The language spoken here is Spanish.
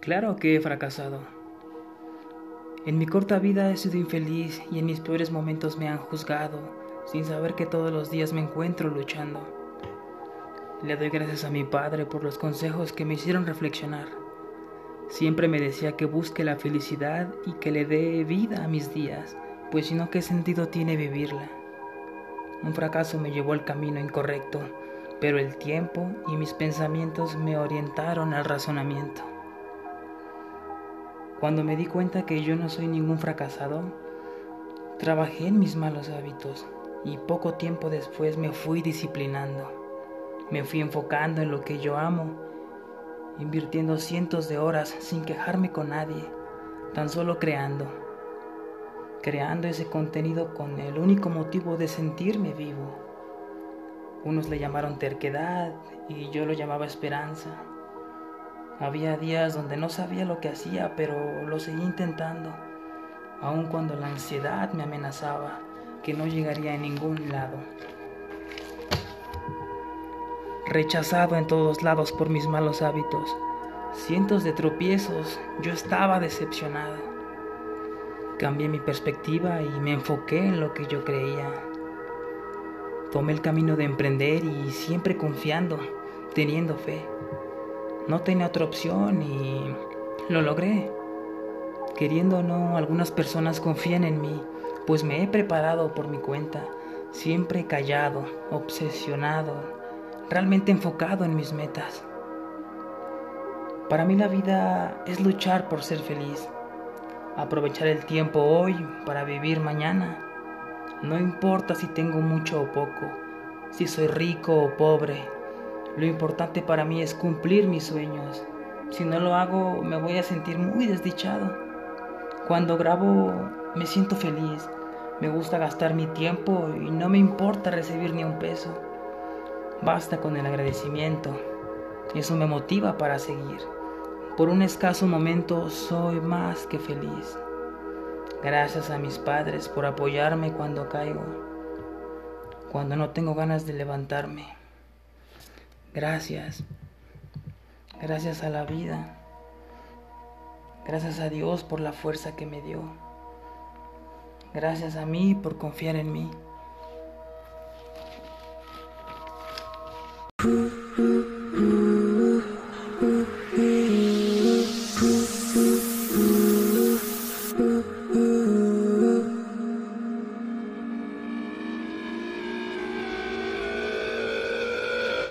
Claro que he fracasado. En mi corta vida he sido infeliz y en mis peores momentos me han juzgado, sin saber que todos los días me encuentro luchando. Le doy gracias a mi padre por los consejos que me hicieron reflexionar. Siempre me decía que busque la felicidad y que le dé vida a mis días, pues si no, ¿qué sentido tiene vivirla? Un fracaso me llevó al camino incorrecto, pero el tiempo y mis pensamientos me orientaron al razonamiento. Cuando me di cuenta que yo no soy ningún fracasado, trabajé en mis malos hábitos y poco tiempo después me fui disciplinando. Me fui enfocando en lo que yo amo, invirtiendo cientos de horas sin quejarme con nadie, tan solo creando. Creando ese contenido con el único motivo de sentirme vivo. Unos le llamaron terquedad y yo lo llamaba esperanza. Había días donde no sabía lo que hacía, pero lo seguí intentando, aun cuando la ansiedad me amenazaba que no llegaría a ningún lado. Rechazado en todos lados por mis malos hábitos, cientos de tropiezos, yo estaba decepcionado. Cambié mi perspectiva y me enfoqué en lo que yo creía. Tomé el camino de emprender y siempre confiando, teniendo fe. No tenía otra opción y lo logré. Queriendo o no, algunas personas confían en mí, pues me he preparado por mi cuenta, siempre callado, obsesionado, realmente enfocado en mis metas. Para mí la vida es luchar por ser feliz, aprovechar el tiempo hoy para vivir mañana. No importa si tengo mucho o poco, si soy rico o pobre, lo importante para mí es cumplir mis sueños. Si no lo hago, me voy a sentir muy desdichado. Cuando grabo, me siento feliz. Me gusta gastar mi tiempo y no me importa recibir ni un peso. Basta con el agradecimiento. Eso me motiva para seguir. Por un escaso momento soy más que feliz. Gracias a mis padres por apoyarme cuando caigo, cuando no tengo ganas de levantarme. Gracias. Gracias a la vida. Gracias a Dios por la fuerza que me dio. Gracias a mí por confiar en mí.